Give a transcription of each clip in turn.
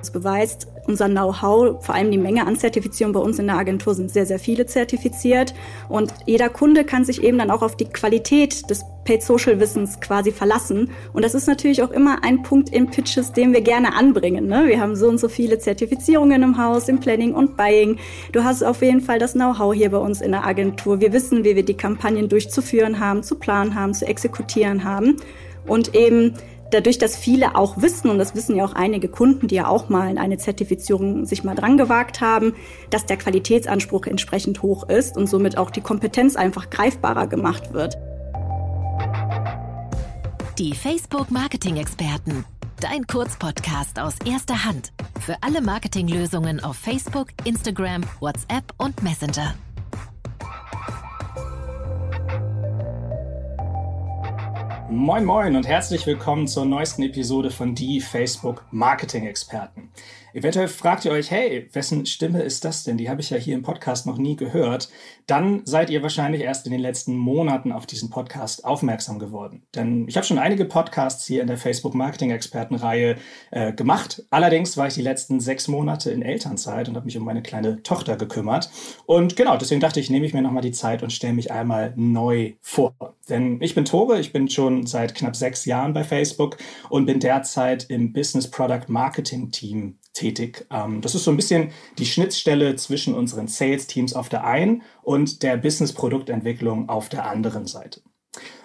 Das beweist unser Know-how, vor allem die Menge an Zertifizierung bei uns in der Agentur sind sehr, sehr viele zertifiziert. Und jeder Kunde kann sich eben dann auch auf die Qualität des Paid Social Wissens quasi verlassen. Und das ist natürlich auch immer ein Punkt in Pitches, den wir gerne anbringen. Ne? Wir haben so und so viele Zertifizierungen im Haus, im Planning und Buying. Du hast auf jeden Fall das Know-how hier bei uns in der Agentur. Wir wissen, wie wir die Kampagnen durchzuführen haben, zu planen haben, zu exekutieren haben. Und eben dadurch, dass viele auch wissen, und das wissen ja auch einige Kunden, die ja auch mal in eine Zertifizierung sich mal dran gewagt haben, dass der Qualitätsanspruch entsprechend hoch ist und somit auch die Kompetenz einfach greifbarer gemacht wird. Die Facebook Marketing Experten. Dein Kurzpodcast aus erster Hand. Für alle Marketinglösungen auf Facebook, Instagram, WhatsApp und Messenger. Moin Moin und herzlich willkommen zur neuesten Episode von Die Facebook Marketing Experten. Eventuell fragt ihr euch, hey, wessen Stimme ist das denn? Die habe ich ja hier im Podcast noch nie gehört. Dann seid ihr wahrscheinlich erst in den letzten Monaten auf diesen Podcast aufmerksam geworden. Denn ich habe schon einige Podcasts hier in der Facebook Marketing Expertenreihe äh, gemacht. Allerdings war ich die letzten sechs Monate in Elternzeit und habe mich um meine kleine Tochter gekümmert. Und genau, deswegen dachte ich, nehme ich mir nochmal die Zeit und stelle mich einmal neu vor. Denn ich bin Tore, ich bin schon seit knapp sechs Jahren bei Facebook und bin derzeit im Business Product Marketing Team tätig. Ähm, das ist so ein bisschen die Schnittstelle zwischen unseren Sales-Teams auf der einen und der Business-Produktentwicklung auf der anderen Seite.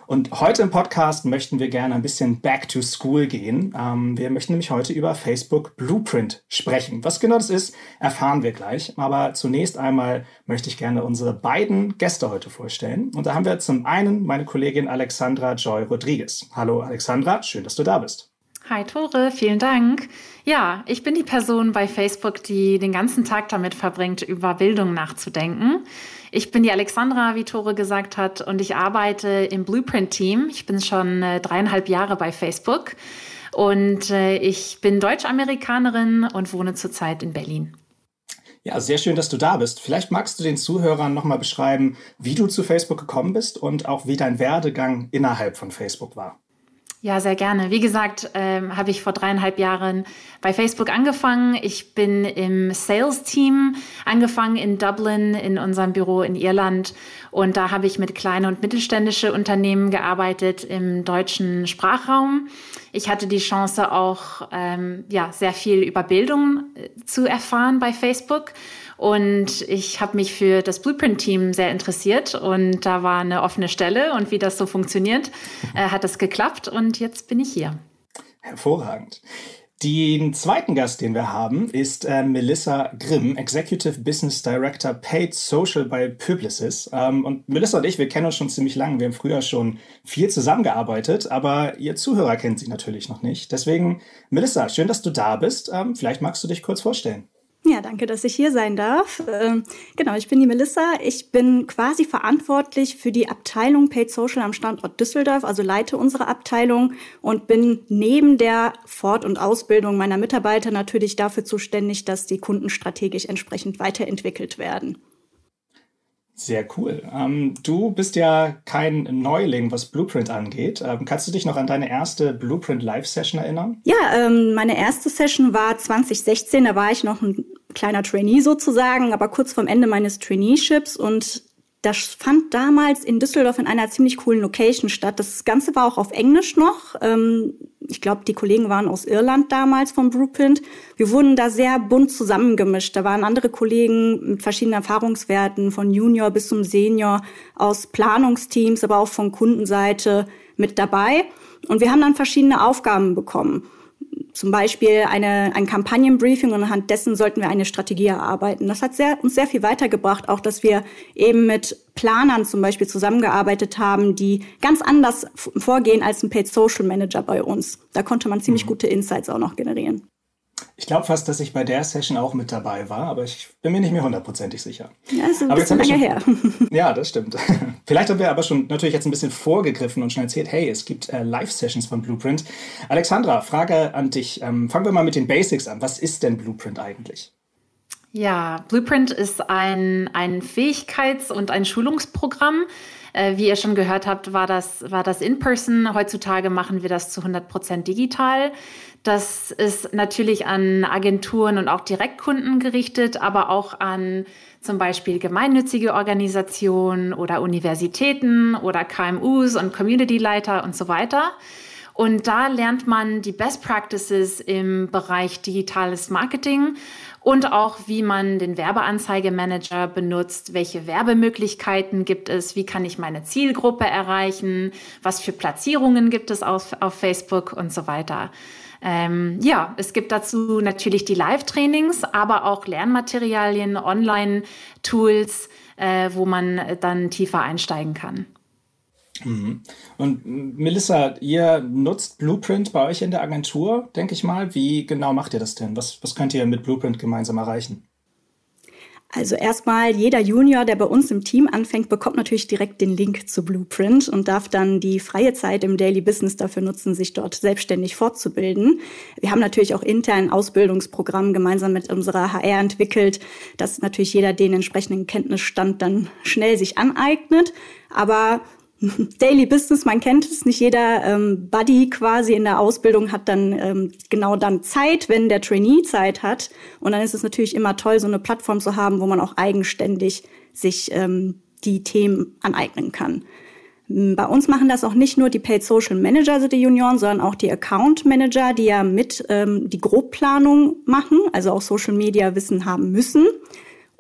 Und heute im Podcast möchten wir gerne ein bisschen back to school gehen. Ähm, wir möchten nämlich heute über Facebook Blueprint sprechen. Was genau das ist, erfahren wir gleich. Aber zunächst einmal möchte ich gerne unsere beiden Gäste heute vorstellen. Und da haben wir zum einen meine Kollegin Alexandra Joy Rodriguez. Hallo Alexandra, schön, dass du da bist. Hi Tore, vielen Dank. Ja, ich bin die Person bei Facebook, die den ganzen Tag damit verbringt, über Bildung nachzudenken. Ich bin die Alexandra, wie Tore gesagt hat, und ich arbeite im Blueprint-Team. Ich bin schon äh, dreieinhalb Jahre bei Facebook und äh, ich bin Deutsch-Amerikanerin und wohne zurzeit in Berlin. Ja, sehr schön, dass du da bist. Vielleicht magst du den Zuhörern nochmal beschreiben, wie du zu Facebook gekommen bist und auch wie dein Werdegang innerhalb von Facebook war. Ja, sehr gerne. Wie gesagt, ähm, habe ich vor dreieinhalb Jahren bei Facebook angefangen. Ich bin im Sales-Team angefangen in Dublin, in unserem Büro in Irland. Und da habe ich mit kleinen und mittelständischen Unternehmen gearbeitet im deutschen Sprachraum. Ich hatte die Chance auch, ähm, ja, sehr viel über Bildung äh, zu erfahren bei Facebook und ich habe mich für das Blueprint-Team sehr interessiert und da war eine offene Stelle und wie das so funktioniert, äh, hat es geklappt und jetzt bin ich hier. Hervorragend. Den zweiten Gast, den wir haben, ist äh, Melissa Grimm, Executive Business Director Paid Social bei Publicis. Ähm, und Melissa und ich, wir kennen uns schon ziemlich lange. Wir haben früher schon viel zusammengearbeitet, aber ihr Zuhörer kennt sie natürlich noch nicht. Deswegen, Melissa, schön, dass du da bist. Ähm, vielleicht magst du dich kurz vorstellen. Ja, danke, dass ich hier sein darf. Ähm, genau, ich bin die Melissa. Ich bin quasi verantwortlich für die Abteilung Paid Social am Standort Düsseldorf, also leite unsere Abteilung und bin neben der Fort- und Ausbildung meiner Mitarbeiter natürlich dafür zuständig, dass die Kunden strategisch entsprechend weiterentwickelt werden. Sehr cool. Ähm, du bist ja kein Neuling, was Blueprint angeht. Ähm, kannst du dich noch an deine erste Blueprint Live-Session erinnern? Ja, ähm, meine erste Session war 2016. Da war ich noch ein kleiner Trainee sozusagen, aber kurz vorm Ende meines Traineeships und das fand damals in Düsseldorf in einer ziemlich coolen Location statt. Das Ganze war auch auf Englisch noch. Ähm, ich glaube, die Kollegen waren aus Irland damals vom Blueprint. Wir wurden da sehr bunt zusammengemischt. Da waren andere Kollegen mit verschiedenen Erfahrungswerten, von Junior bis zum Senior, aus Planungsteams, aber auch von Kundenseite mit dabei. Und wir haben dann verschiedene Aufgaben bekommen zum Beispiel eine, ein Kampagnenbriefing und anhand dessen sollten wir eine Strategie erarbeiten. Das hat sehr, uns sehr viel weitergebracht, auch dass wir eben mit Planern zum Beispiel zusammengearbeitet haben, die ganz anders vorgehen als ein Paid Social Manager bei uns. Da konnte man ziemlich mhm. gute Insights auch noch generieren. Ich glaube fast, dass ich bei der Session auch mit dabei war, aber ich bin mir nicht mehr hundertprozentig sicher. Ja, ist ein aber bisschen länger her. Ja, das stimmt. Vielleicht haben wir aber schon natürlich jetzt ein bisschen vorgegriffen und schon erzählt, hey, es gibt äh, Live-Sessions von Blueprint. Alexandra, Frage an dich. Ähm, fangen wir mal mit den Basics an. Was ist denn Blueprint eigentlich? Ja, Blueprint ist ein, ein Fähigkeits- und ein Schulungsprogramm, Äh, wie ihr schon gehört habt, war das, war das in person. Heutzutage machen wir das zu 100 Prozent digital. Das ist natürlich an Agenturen und auch Direktkunden gerichtet, aber auch an zum Beispiel gemeinnützige Organisationen oder Universitäten oder KMUs und Community-Leiter und so weiter. Und da lernt man die Best Practices im Bereich digitales Marketing und auch, wie man den Werbeanzeigemanager benutzt, welche Werbemöglichkeiten gibt es, wie kann ich meine Zielgruppe erreichen, was für Platzierungen gibt es auf, auf Facebook und so weiter. Ähm, ja, es gibt dazu natürlich die Live-Trainings, aber auch Lernmaterialien, Online-Tools, äh, wo man dann tiefer einsteigen kann. Mhm. Und Melissa, ihr nutzt Blueprint bei euch in der Agentur, denke ich mal. Wie genau macht ihr das denn? Was, was könnt ihr mit Blueprint gemeinsam erreichen? Also erstmal, jeder Junior, der bei uns im Team anfängt, bekommt natürlich direkt den Link zu Blueprint und darf dann die freie Zeit im Daily Business dafür nutzen, sich dort selbstständig fortzubilden. Wir haben natürlich auch intern ein Ausbildungsprogramm gemeinsam mit unserer HR entwickelt, dass natürlich jeder den entsprechenden Kenntnisstand dann schnell sich aneignet. Aber Daily Business, man kennt es, nicht jeder ähm, Buddy quasi in der Ausbildung hat dann ähm, genau dann Zeit, wenn der Trainee Zeit hat. Und dann ist es natürlich immer toll, so eine Plattform zu haben, wo man auch eigenständig sich ähm, die Themen aneignen kann. Bei uns machen das auch nicht nur die Paid Social Manager, also die Junioren, sondern auch die Account Manager, die ja mit ähm, die Grobplanung machen, also auch Social Media Wissen haben müssen.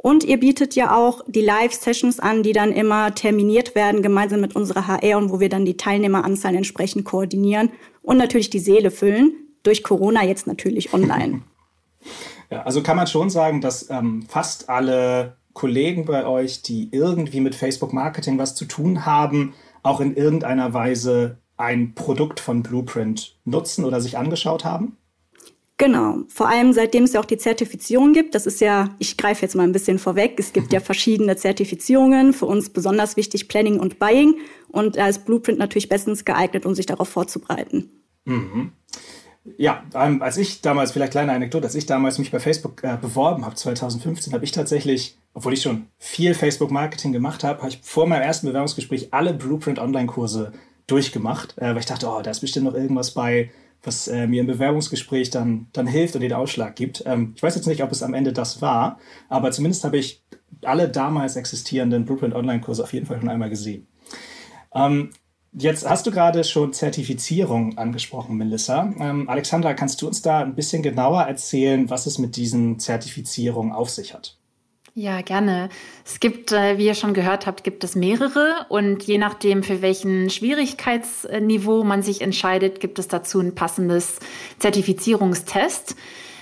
Und ihr bietet ja auch die Live-Sessions an, die dann immer terminiert werden, gemeinsam mit unserer HR und wo wir dann die Teilnehmeranzahl entsprechend koordinieren und natürlich die Seele füllen. Durch Corona jetzt natürlich online. Ja, also kann man schon sagen, dass ähm, fast alle Kollegen bei euch, die irgendwie mit Facebook-Marketing was zu tun haben, auch in irgendeiner Weise ein Produkt von Blueprint nutzen oder sich angeschaut haben? Genau, vor allem seitdem es ja auch die Zertifizierung gibt. Das ist ja, ich greife jetzt mal ein bisschen vorweg, es gibt ja verschiedene Zertifizierungen, für uns besonders wichtig Planning und Buying und da ist Blueprint natürlich bestens geeignet, um sich darauf vorzubereiten. Mhm. Ja, ähm, als ich damals, vielleicht kleine Anekdote, als ich damals mich bei Facebook äh, beworben habe, 2015, habe ich tatsächlich, obwohl ich schon viel Facebook-Marketing gemacht habe, habe ich vor meinem ersten Bewerbungsgespräch alle Blueprint-Online-Kurse durchgemacht, äh, weil ich dachte, oh, da ist bestimmt noch irgendwas bei, was äh, mir im Bewerbungsgespräch dann, dann hilft und den Ausschlag gibt. Ähm, ich weiß jetzt nicht, ob es am Ende das war, aber zumindest habe ich alle damals existierenden Blueprint Online-Kurse auf jeden Fall schon einmal gesehen. Ähm, jetzt hast du gerade schon Zertifizierung angesprochen, Melissa. Ähm, Alexandra, kannst du uns da ein bisschen genauer erzählen, was es mit diesen Zertifizierungen auf sich hat? Ja, gerne. Es gibt, äh, wie ihr schon gehört habt, gibt es mehrere und je nachdem, für welchen Schwierigkeitsniveau man sich entscheidet, gibt es dazu ein passendes Zertifizierungstest.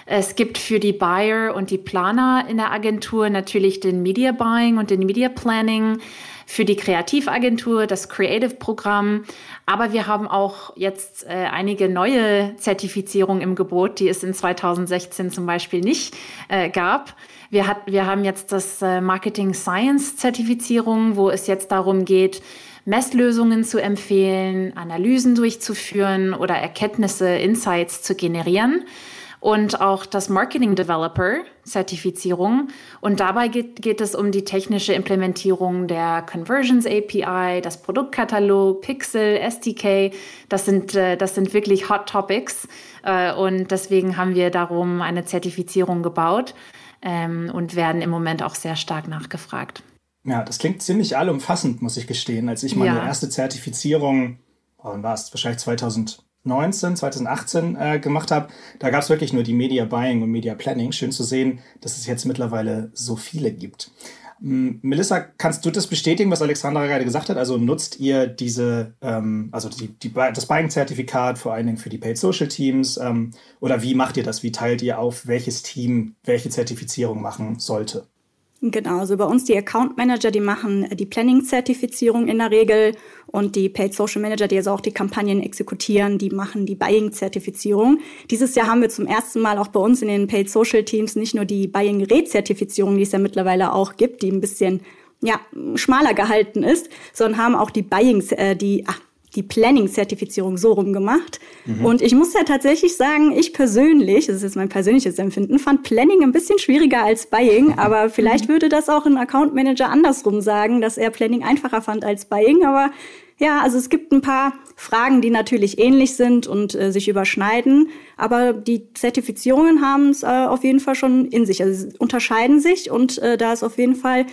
Es gibt für die Buyer und die Planer in der Agentur natürlich den Media Buying und den Media Planning, für die Kreativagentur das Creative Programm. Aber wir haben auch jetzt äh, einige neue Zertifizierungen im Gebot, die es in 2016 zum Beispiel nicht äh, gab. Wir, hat, wir haben jetzt das äh, Marketing Science Zertifizierung, wo es jetzt darum geht, Messlösungen zu empfehlen, Analysen durchzuführen oder Erkenntnisse, Insights zu generieren. Und auch das Marketing Developer Zertifizierung. Und dabei geht, geht es um die technische Implementierung der Conversions API, das Produktkatalog, Pixel, SDK. Das sind, äh, das sind wirklich Hot Topics. Äh, und deswegen haben wir darum eine Zertifizierung gebaut ähm, und werden im Moment auch sehr stark nachgefragt. Ja, das klingt ziemlich allumfassend, muss ich gestehen. Als ich meine ja. erste Zertifizierung, wann war es? Wahrscheinlich 2019, 2018 äh, gemacht habe, da gab es wirklich nur die Media Buying und Media Planning. Schön zu sehen, dass es jetzt mittlerweile so viele gibt. Melissa, kannst du das bestätigen, was Alexandra gerade gesagt hat? Also nutzt ihr diese, ähm, also die, die, das Buying-Zertifikat vor allen Dingen für die Paid Social Teams? Ähm, oder wie macht ihr das? Wie teilt ihr auf, welches Team welche Zertifizierung machen sollte? Genau, also bei uns die Account Manager, die machen die Planning-Zertifizierung in der Regel und die Paid Social Manager, die also auch die Kampagnen exekutieren, die machen die Buying-Zertifizierung. Dieses Jahr haben wir zum ersten Mal auch bei uns in den Paid Social Teams nicht nur die Buying-Rezertifizierung, die es ja mittlerweile auch gibt, die ein bisschen ja, schmaler gehalten ist, sondern haben auch die Buying, äh, die, ach, die Planning-Zertifizierung so rum gemacht. Mhm. Und ich muss ja tatsächlich sagen, ich persönlich, das ist jetzt mein persönliches Empfinden, fand Planning ein bisschen schwieriger als Buying. Aber vielleicht würde das auch ein Account Manager andersrum sagen, dass er Planning einfacher fand als Buying. Aber ja, also es gibt ein paar Fragen, die natürlich ähnlich sind und äh, sich überschneiden. Aber die Zertifizierungen haben es äh, auf jeden Fall schon in sich. Also sie unterscheiden sich und äh, da ist auf jeden Fall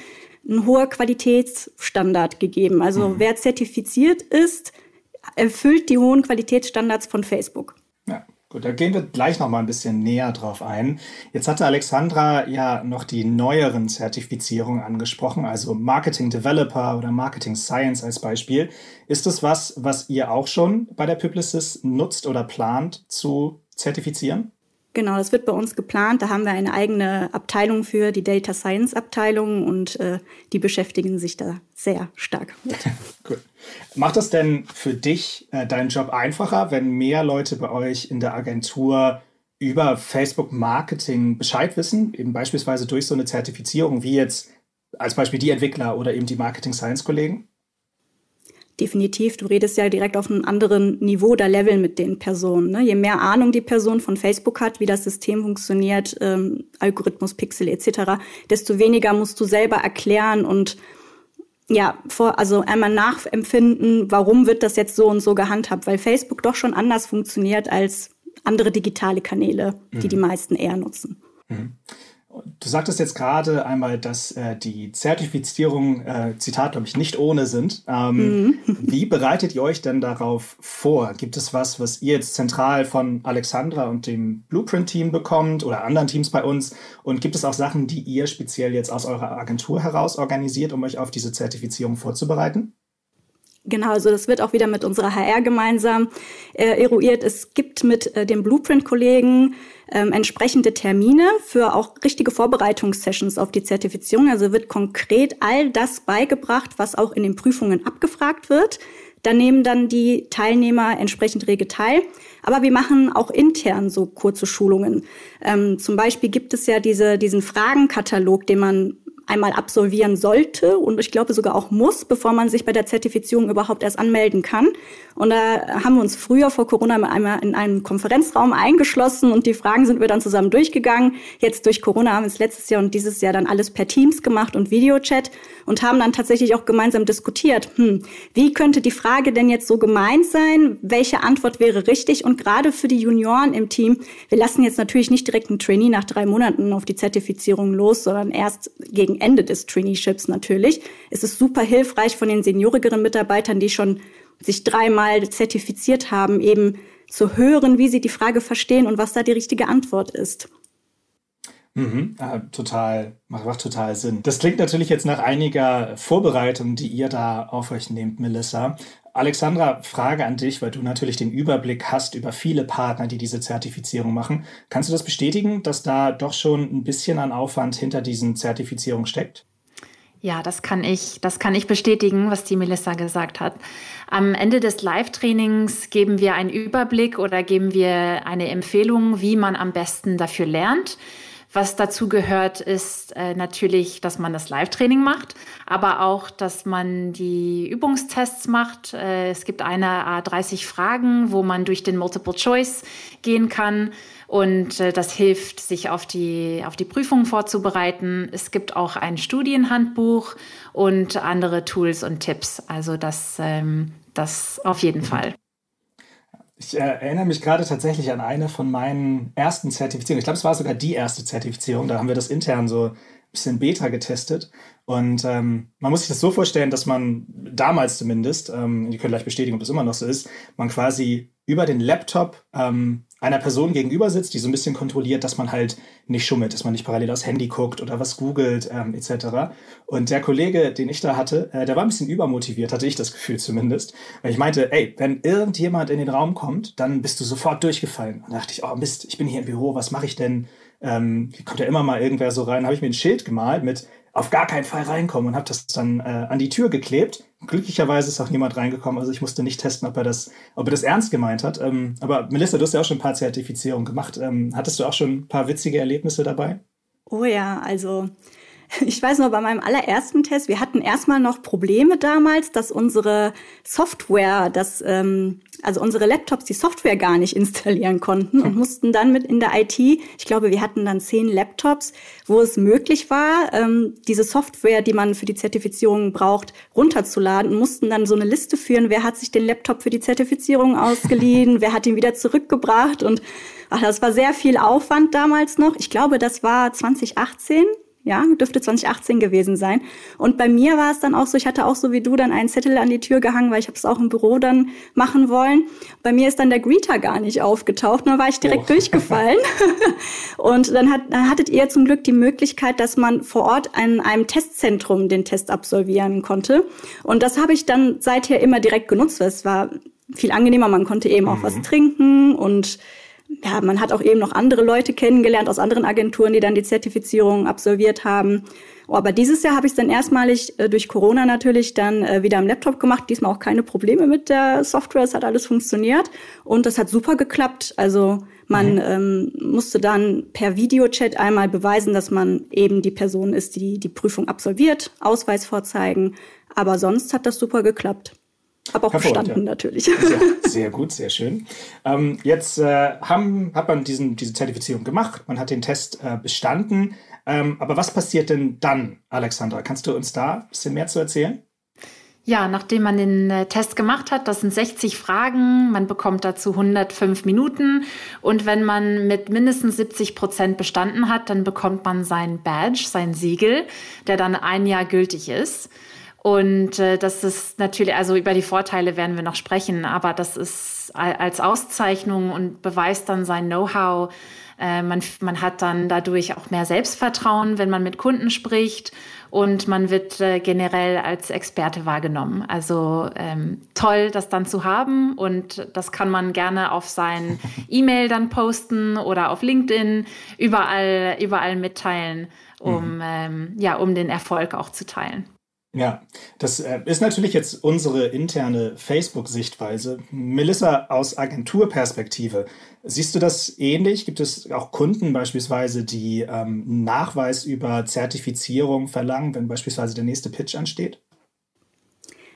ein hoher Qualitätsstandard gegeben. Also mhm. wer zertifiziert ist, erfüllt die hohen Qualitätsstandards von Facebook. Ja. Gut, da gehen wir gleich noch mal ein bisschen näher drauf ein. Jetzt hatte Alexandra ja noch die neueren Zertifizierungen angesprochen, also Marketing Developer oder Marketing Science als Beispiel. Ist das was, was ihr auch schon bei der Publicis nutzt oder plant zu zertifizieren? Genau, das wird bei uns geplant. Da haben wir eine eigene Abteilung für, die Data Science Abteilung, und äh, die beschäftigen sich da sehr stark mit. cool. Macht das denn für dich äh, deinen Job einfacher, wenn mehr Leute bei euch in der Agentur über Facebook Marketing Bescheid wissen, eben beispielsweise durch so eine Zertifizierung wie jetzt als Beispiel die Entwickler oder eben die Marketing Science Kollegen? definitiv, du redest ja direkt auf einem anderen Niveau oder Level mit den Personen. Ne? Je mehr Ahnung die Person von Facebook hat, wie das System funktioniert, ähm, Algorithmus, Pixel etc., desto weniger musst du selber erklären und ja, vor, also einmal nachempfinden, warum wird das jetzt so und so gehandhabt, weil Facebook doch schon anders funktioniert als andere digitale Kanäle, die mhm. die meisten eher nutzen. Mhm. Du sagtest jetzt gerade einmal, dass äh, die Zertifizierung, äh, Zitat, glaube ich, nicht ohne sind. Ähm, mhm. Wie bereitet ihr euch denn darauf vor? Gibt es was, was ihr jetzt zentral von Alexandra und dem Blueprint-Team bekommt oder anderen Teams bei uns? Und gibt es auch Sachen, die ihr speziell jetzt aus eurer Agentur heraus organisiert, um euch auf diese Zertifizierung vorzubereiten? Genau, also das wird auch wieder mit unserer HR gemeinsam äh, eruiert. Es gibt mit äh, den Blueprint-Kollegen ähm, entsprechende Termine für auch richtige Vorbereitungssessions auf die Zertifizierung. Also wird konkret all das beigebracht, was auch in den Prüfungen abgefragt wird. Da nehmen dann die Teilnehmer entsprechend rege teil. Aber wir machen auch intern so kurze Schulungen. Ähm, zum Beispiel gibt es ja diese, diesen Fragenkatalog, den man einmal absolvieren sollte und ich glaube sogar auch muss, bevor man sich bei der Zertifizierung überhaupt erst anmelden kann. Und da haben wir uns früher vor Corona einmal in einen Konferenzraum eingeschlossen und die Fragen sind wir dann zusammen durchgegangen. Jetzt durch Corona haben wir es letztes Jahr und dieses Jahr dann alles per Teams gemacht und Videochat und haben dann tatsächlich auch gemeinsam diskutiert, hm, wie könnte die Frage denn jetzt so gemeint sein? Welche Antwort wäre richtig? Und gerade für die Junioren im Team, wir lassen jetzt natürlich nicht direkt einen Trainee nach drei Monaten auf die Zertifizierung los, sondern erst gegen Ende des Traineeships natürlich. Es ist super hilfreich von den seniorigeren Mitarbeitern, die schon sich dreimal zertifiziert haben, eben zu hören, wie sie die Frage verstehen und was da die richtige Antwort ist. Mhm, ja, total, macht, macht total Sinn. Das klingt natürlich jetzt nach einiger Vorbereitung, die ihr da auf euch nehmt, Melissa. Alexandra, Frage an dich, weil du natürlich den Überblick hast über viele Partner, die diese Zertifizierung machen. Kannst du das bestätigen, dass da doch schon ein bisschen an Aufwand hinter diesen Zertifizierungen steckt? Ja, das kann ich, das kann ich bestätigen, was die Melissa gesagt hat. Am Ende des Live-Trainings geben wir einen Überblick oder geben wir eine Empfehlung, wie man am besten dafür lernt. Was dazu gehört, ist äh, natürlich, dass man das Live-Training macht, aber auch, dass man die Übungstests macht. Äh, es gibt eine Art 30 Fragen, wo man durch den Multiple Choice gehen kann. Und äh, das hilft, sich auf die, auf die Prüfung vorzubereiten. Es gibt auch ein Studienhandbuch und andere Tools und Tipps. Also das, ähm, das auf jeden Fall. Ich äh, erinnere mich gerade tatsächlich an eine von meinen ersten Zertifizierungen. Ich glaube, es war sogar die erste Zertifizierung. Da haben wir das intern so ein bisschen Beta getestet. Und ähm, man muss sich das so vorstellen, dass man damals zumindest, ähm, ihr könnt gleich bestätigen, ob das immer noch so ist, man quasi über den Laptop ähm, einer Person gegenüber sitzt, die so ein bisschen kontrolliert, dass man halt nicht schummelt, dass man nicht parallel aufs Handy guckt oder was googelt ähm, etc. Und der Kollege, den ich da hatte, äh, der war ein bisschen übermotiviert, hatte ich das Gefühl zumindest. Weil ich meinte, ey, wenn irgendjemand in den Raum kommt, dann bist du sofort durchgefallen. Und da dachte ich, oh Mist, ich bin hier im Büro, was mache ich denn? Ähm, kommt ja immer mal irgendwer so rein, habe ich mir ein Schild gemalt mit auf gar keinen Fall reinkommen und habe das dann äh, an die Tür geklebt. Glücklicherweise ist auch niemand reingekommen, also ich musste nicht testen, ob er das, ob er das ernst gemeint hat. Ähm, aber Melissa, du hast ja auch schon ein paar Zertifizierungen gemacht. Ähm, hattest du auch schon ein paar witzige Erlebnisse dabei? Oh ja, also ich weiß noch, bei meinem allerersten Test, wir hatten erstmal noch Probleme damals, dass unsere Software, das, ähm, also unsere Laptops die Software gar nicht installieren konnten und mussten dann mit in der IT, ich glaube, wir hatten dann zehn Laptops, wo es möglich war, ähm, diese Software, die man für die Zertifizierung braucht, runterzuladen und mussten dann so eine Liste führen, wer hat sich den Laptop für die Zertifizierung ausgeliehen, wer hat ihn wieder zurückgebracht und ach, das war sehr viel Aufwand damals noch. Ich glaube, das war 2018 ja, dürfte 2018 gewesen sein. Und bei mir war es dann auch so, ich hatte auch so wie du dann einen Zettel an die Tür gehangen, weil ich habe es auch im Büro dann machen wollen. Bei mir ist dann der Greeter gar nicht aufgetaucht, dann war ich direkt oh. durchgefallen. und dann, hat, dann hattet ihr zum Glück die Möglichkeit, dass man vor Ort an einem Testzentrum den Test absolvieren konnte. Und das habe ich dann seither immer direkt genutzt, weil es war viel angenehmer, man konnte eben auch mhm. was trinken und ja, man hat auch eben noch andere Leute kennengelernt aus anderen Agenturen, die dann die Zertifizierung absolviert haben. Oh, aber dieses Jahr habe ich es dann erstmalig äh, durch Corona natürlich dann äh, wieder am Laptop gemacht. Diesmal auch keine Probleme mit der Software. Es hat alles funktioniert und das hat super geklappt. Also man mhm. ähm, musste dann per Videochat einmal beweisen, dass man eben die Person ist, die die Prüfung absolviert, Ausweis vorzeigen. Aber sonst hat das super geklappt. Aber auch bestanden ja. natürlich. Sehr, sehr, gut, sehr schön. Ähm, jetzt äh, haben, hat man diesen, diese Zertifizierung gemacht, man hat den Test äh, bestanden. Ähm, aber was passiert denn dann, Alexandra? Kannst du uns da ein bisschen mehr zu erzählen? Ja, nachdem man den äh, Test gemacht hat, das sind 60 Fragen, man bekommt dazu 105 Minuten und wenn man mit mindestens 70 Prozent bestanden hat, dann bekommt man sein Badge, sein Siegel, der dann ein Jahr gültig ist. Und äh, das ist natürlich, also über die Vorteile werden wir noch sprechen, aber das ist als Auszeichnung und beweist dann sein Know-how. Äh, man, man hat dann dadurch auch mehr Selbstvertrauen, wenn man mit Kunden spricht und man wird äh, generell als Experte wahrgenommen. Also ähm, toll, das dann zu haben und das kann man gerne auf sein E-Mail dann posten oder auf LinkedIn überall, überall mitteilen, um, mhm. ähm, ja, um den Erfolg auch zu teilen. Ja, das äh, ist natürlich jetzt unsere interne Facebook-Sichtweise. Melissa, aus Agenturperspektive, siehst du das ähnlich? Gibt es auch Kunden beispielsweise, die ähm, Nachweis über Zertifizierung verlangen, wenn beispielsweise der nächste Pitch ansteht?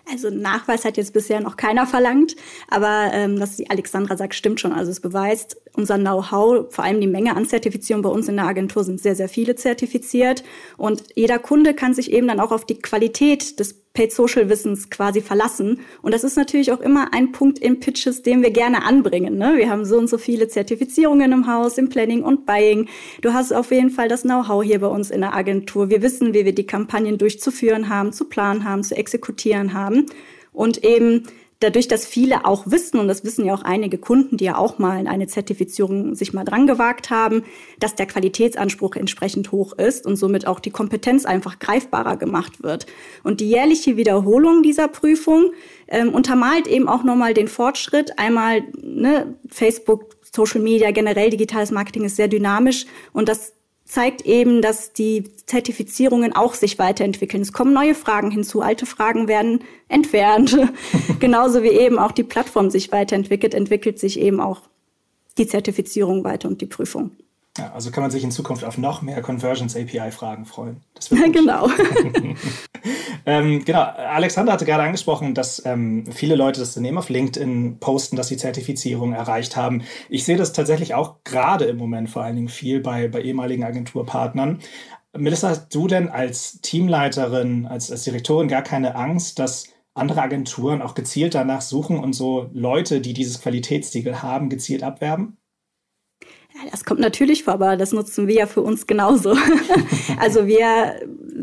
Also Nachweis hat jetzt bisher noch keiner verlangt, aber ähm, was die Alexandra sagt, stimmt schon. Also es beweist unser Know-how, vor allem die Menge an Zertifizierung bei uns in der Agentur sind sehr, sehr viele zertifiziert. Und jeder Kunde kann sich eben dann auch auf die Qualität des Paid Social Wissens quasi verlassen. Und das ist natürlich auch immer ein Punkt in Pitches, den wir gerne anbringen. Ne? Wir haben so und so viele Zertifizierungen im Haus, im Planning und Buying. Du hast auf jeden Fall das Know-how hier bei uns in der Agentur. Wir wissen, wie wir die Kampagnen durchzuführen haben, zu planen haben, zu exekutieren haben. Und eben dadurch, dass viele auch wissen, und das wissen ja auch einige Kunden, die ja auch mal in eine Zertifizierung sich mal dran gewagt haben, dass der Qualitätsanspruch entsprechend hoch ist und somit auch die Kompetenz einfach greifbarer gemacht wird. Und die jährliche Wiederholung dieser Prüfung ähm, untermalt eben auch nochmal den Fortschritt. Einmal ne, Facebook, Social Media, generell digitales Marketing ist sehr dynamisch und das zeigt eben, dass die Zertifizierungen auch sich weiterentwickeln. Es kommen neue Fragen hinzu, alte Fragen werden entfernt. Genauso wie eben auch die Plattform sich weiterentwickelt, entwickelt sich eben auch die Zertifizierung weiter und die Prüfung. Ja, also kann man sich in Zukunft auf noch mehr Conversions API-Fragen freuen. genau. ähm, genau. Alexander hatte gerade angesprochen, dass ähm, viele Leute das dann eben auf LinkedIn posten, dass sie Zertifizierung erreicht haben. Ich sehe das tatsächlich auch gerade im Moment vor allen Dingen viel bei, bei ehemaligen Agenturpartnern. Melissa, hast du denn als Teamleiterin, als, als Direktorin gar keine Angst, dass andere Agenturen auch gezielt danach suchen und so Leute, die dieses Qualitätssiegel haben, gezielt abwerben? Das kommt natürlich vor, aber das nutzen wir ja für uns genauso. also wir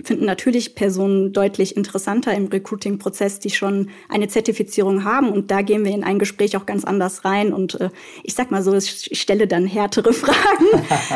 finden natürlich Personen deutlich interessanter im Recruiting-Prozess, die schon eine Zertifizierung haben. Und da gehen wir in ein Gespräch auch ganz anders rein. Und äh, ich sag mal so, ich stelle dann härtere Fragen,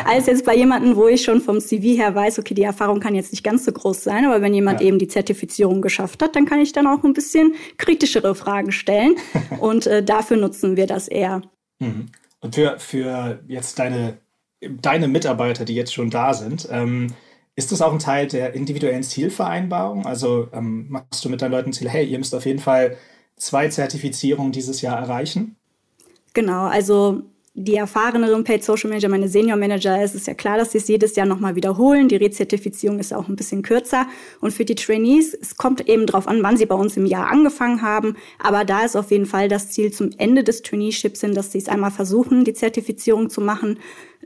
als jetzt bei jemandem, wo ich schon vom CV her weiß, okay, die Erfahrung kann jetzt nicht ganz so groß sein. Aber wenn jemand ja. eben die Zertifizierung geschafft hat, dann kann ich dann auch ein bisschen kritischere Fragen stellen. Und äh, dafür nutzen wir das eher. Mhm. Und für, für jetzt deine, deine Mitarbeiter, die jetzt schon da sind, ähm, ist das auch ein Teil der individuellen Zielvereinbarung? Also ähm, machst du mit deinen Leuten Ziel, hey, ihr müsst auf jeden Fall zwei Zertifizierungen dieses Jahr erreichen? Genau, also die erfahreneren Paid Social Manager, meine Senior Manager, es ist ja klar, dass sie es jedes Jahr nochmal wiederholen. Die Rezertifizierung ist auch ein bisschen kürzer. Und für die Trainees, es kommt eben darauf an, wann sie bei uns im Jahr angefangen haben. Aber da ist auf jeden Fall das Ziel zum Ende des Traineeships sind, dass sie es einmal versuchen, die Zertifizierung zu machen,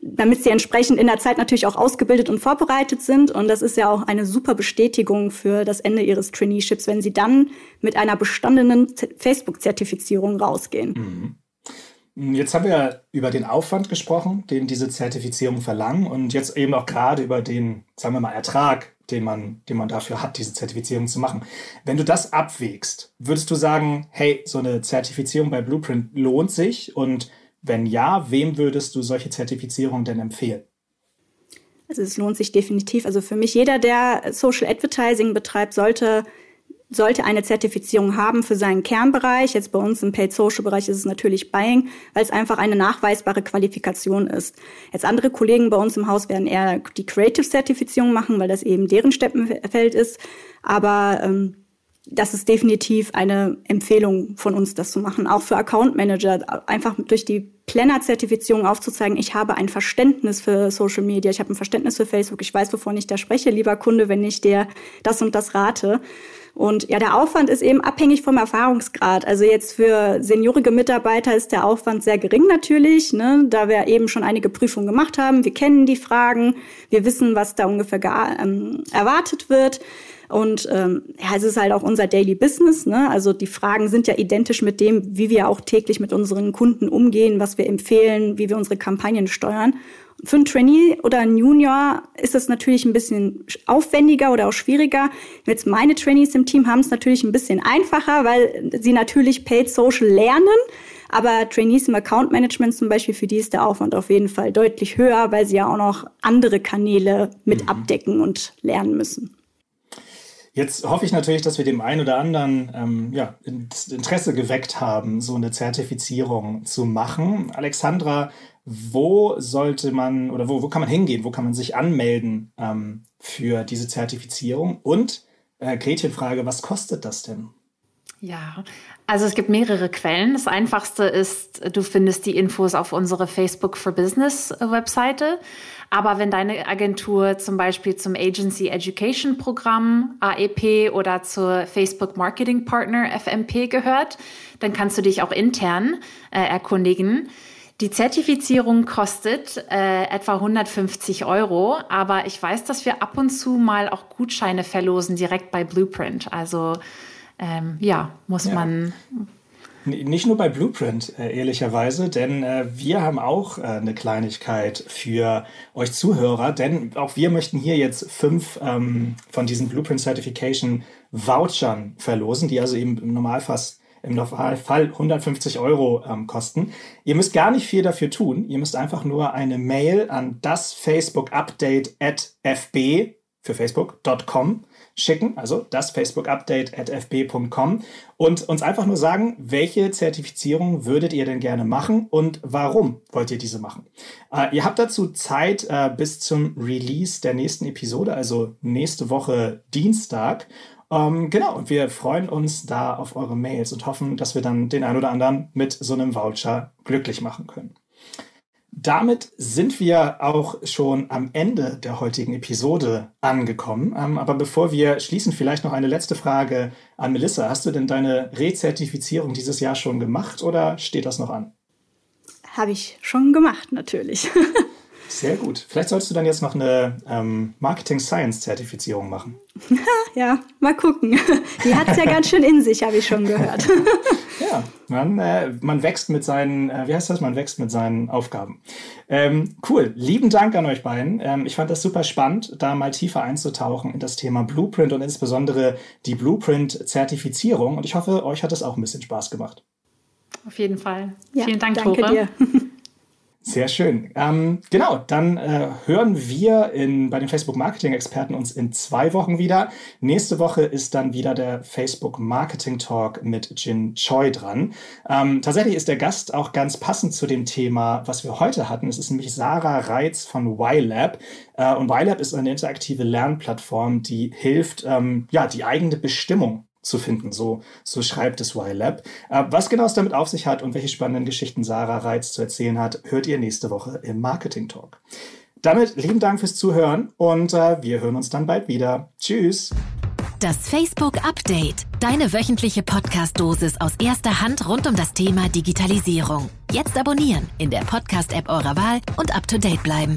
damit sie entsprechend in der Zeit natürlich auch ausgebildet und vorbereitet sind. Und das ist ja auch eine super Bestätigung für das Ende ihres Traineeships, wenn sie dann mit einer bestandenen Facebook-Zertifizierung rausgehen. Mhm. Jetzt haben wir über den Aufwand gesprochen, den diese Zertifizierung verlangen und jetzt eben auch gerade über den, sagen wir mal, Ertrag, den man, den man dafür hat, diese Zertifizierung zu machen. Wenn du das abwägst, würdest du sagen, hey, so eine Zertifizierung bei Blueprint lohnt sich und wenn ja, wem würdest du solche Zertifizierungen denn empfehlen? Also es lohnt sich definitiv. Also für mich jeder, der Social Advertising betreibt, sollte sollte eine Zertifizierung haben für seinen Kernbereich. Jetzt bei uns im Paid Social Bereich ist es natürlich Buying, weil es einfach eine nachweisbare Qualifikation ist. Jetzt andere Kollegen bei uns im Haus werden eher die Creative Zertifizierung machen, weil das eben deren Steppenfeld ist. Aber ähm, das ist definitiv eine Empfehlung von uns, das zu machen. Auch für Account Manager, einfach durch die Planner-Zertifizierung aufzuzeigen, ich habe ein Verständnis für Social Media, ich habe ein Verständnis für Facebook, ich weiß, wovon ich da spreche, lieber Kunde, wenn ich dir das und das rate. Und ja, der Aufwand ist eben abhängig vom Erfahrungsgrad. Also jetzt für seniorige Mitarbeiter ist der Aufwand sehr gering natürlich, ne? da wir eben schon einige Prüfungen gemacht haben. Wir kennen die Fragen, wir wissen, was da ungefähr ähm, erwartet wird. Und ähm, ja, es ist halt auch unser Daily Business. Ne? Also die Fragen sind ja identisch mit dem, wie wir auch täglich mit unseren Kunden umgehen, was wir empfehlen, wie wir unsere Kampagnen steuern. Für einen Trainee oder einen Junior ist es natürlich ein bisschen aufwendiger oder auch schwieriger. Jetzt meine Trainees im Team haben es natürlich ein bisschen einfacher, weil sie natürlich Paid Social lernen. Aber Trainees im Account Management zum Beispiel, für die ist der Aufwand auf jeden Fall deutlich höher, weil sie ja auch noch andere Kanäle mit mhm. abdecken und lernen müssen. Jetzt hoffe ich natürlich, dass wir dem einen oder anderen ähm, ja, Interesse geweckt haben, so eine Zertifizierung zu machen. Alexandra, wo sollte man oder wo, wo kann man hingehen? Wo kann man sich anmelden ähm, für diese Zertifizierung? Und äh, Gretchenfrage, was kostet das denn? Ja, also es gibt mehrere Quellen. Das einfachste ist, du findest die Infos auf unserer Facebook for Business Webseite. Aber wenn deine Agentur zum Beispiel zum Agency Education Programm AEP oder zur Facebook Marketing Partner FMP gehört, dann kannst du dich auch intern äh, erkundigen. Die Zertifizierung kostet äh, etwa 150 Euro, aber ich weiß, dass wir ab und zu mal auch Gutscheine verlosen direkt bei Blueprint. Also ähm, ja, muss ja. man. Nicht nur bei Blueprint, äh, ehrlicherweise, denn äh, wir haben auch äh, eine Kleinigkeit für euch Zuhörer, denn auch wir möchten hier jetzt fünf ähm, von diesen Blueprint Certification Vouchern verlosen, die also eben im Normalfall im Normalfall 150 Euro ähm, kosten. Ihr müsst gar nicht viel dafür tun. Ihr müsst einfach nur eine Mail an das Facebook Update at fb für Facebook.com schicken, also das Facebook Update at fb.com und uns einfach nur sagen, welche Zertifizierung würdet ihr denn gerne machen und warum wollt ihr diese machen. Äh, ihr habt dazu Zeit äh, bis zum Release der nächsten Episode, also nächste Woche Dienstag. Ähm, genau, und wir freuen uns da auf eure Mails und hoffen, dass wir dann den einen oder anderen mit so einem Voucher glücklich machen können. Damit sind wir auch schon am Ende der heutigen Episode angekommen. Ähm, aber bevor wir schließen, vielleicht noch eine letzte Frage an Melissa. Hast du denn deine Rezertifizierung dieses Jahr schon gemacht oder steht das noch an? Habe ich schon gemacht, natürlich. Sehr gut. Vielleicht solltest du dann jetzt noch eine ähm, Marketing Science Zertifizierung machen. ja, mal gucken. Die hat es ja ganz schön in sich, habe ich schon gehört. ja, man, äh, man wächst mit seinen, äh, wie heißt das? Man wächst mit seinen Aufgaben. Ähm, cool. Lieben Dank an euch beiden. Ähm, ich fand das super spannend, da mal tiefer einzutauchen in das Thema Blueprint und insbesondere die Blueprint-Zertifizierung. Und ich hoffe, euch hat es auch ein bisschen Spaß gemacht. Auf jeden Fall. Ja, Vielen Dank, danke Tore. Dir. Sehr schön. Ähm, genau, dann äh, hören wir in, bei den Facebook Marketing Experten uns in zwei Wochen wieder. Nächste Woche ist dann wieder der Facebook Marketing Talk mit Jin Choi dran. Ähm, tatsächlich ist der Gast auch ganz passend zu dem Thema, was wir heute hatten. Es ist nämlich Sarah Reitz von YLab. Äh, und YLab ist eine interaktive Lernplattform, die hilft, ähm, ja, die eigene Bestimmung zu finden. So, so schreibt es YLab. Äh, was genau es damit auf sich hat und welche spannenden Geschichten Sarah Reitz zu erzählen hat, hört ihr nächste Woche im Marketing Talk. Damit lieben Dank fürs Zuhören und äh, wir hören uns dann bald wieder. Tschüss. Das Facebook Update. Deine wöchentliche Podcast-Dosis aus erster Hand rund um das Thema Digitalisierung. Jetzt abonnieren in der Podcast-App eurer Wahl und up to date bleiben.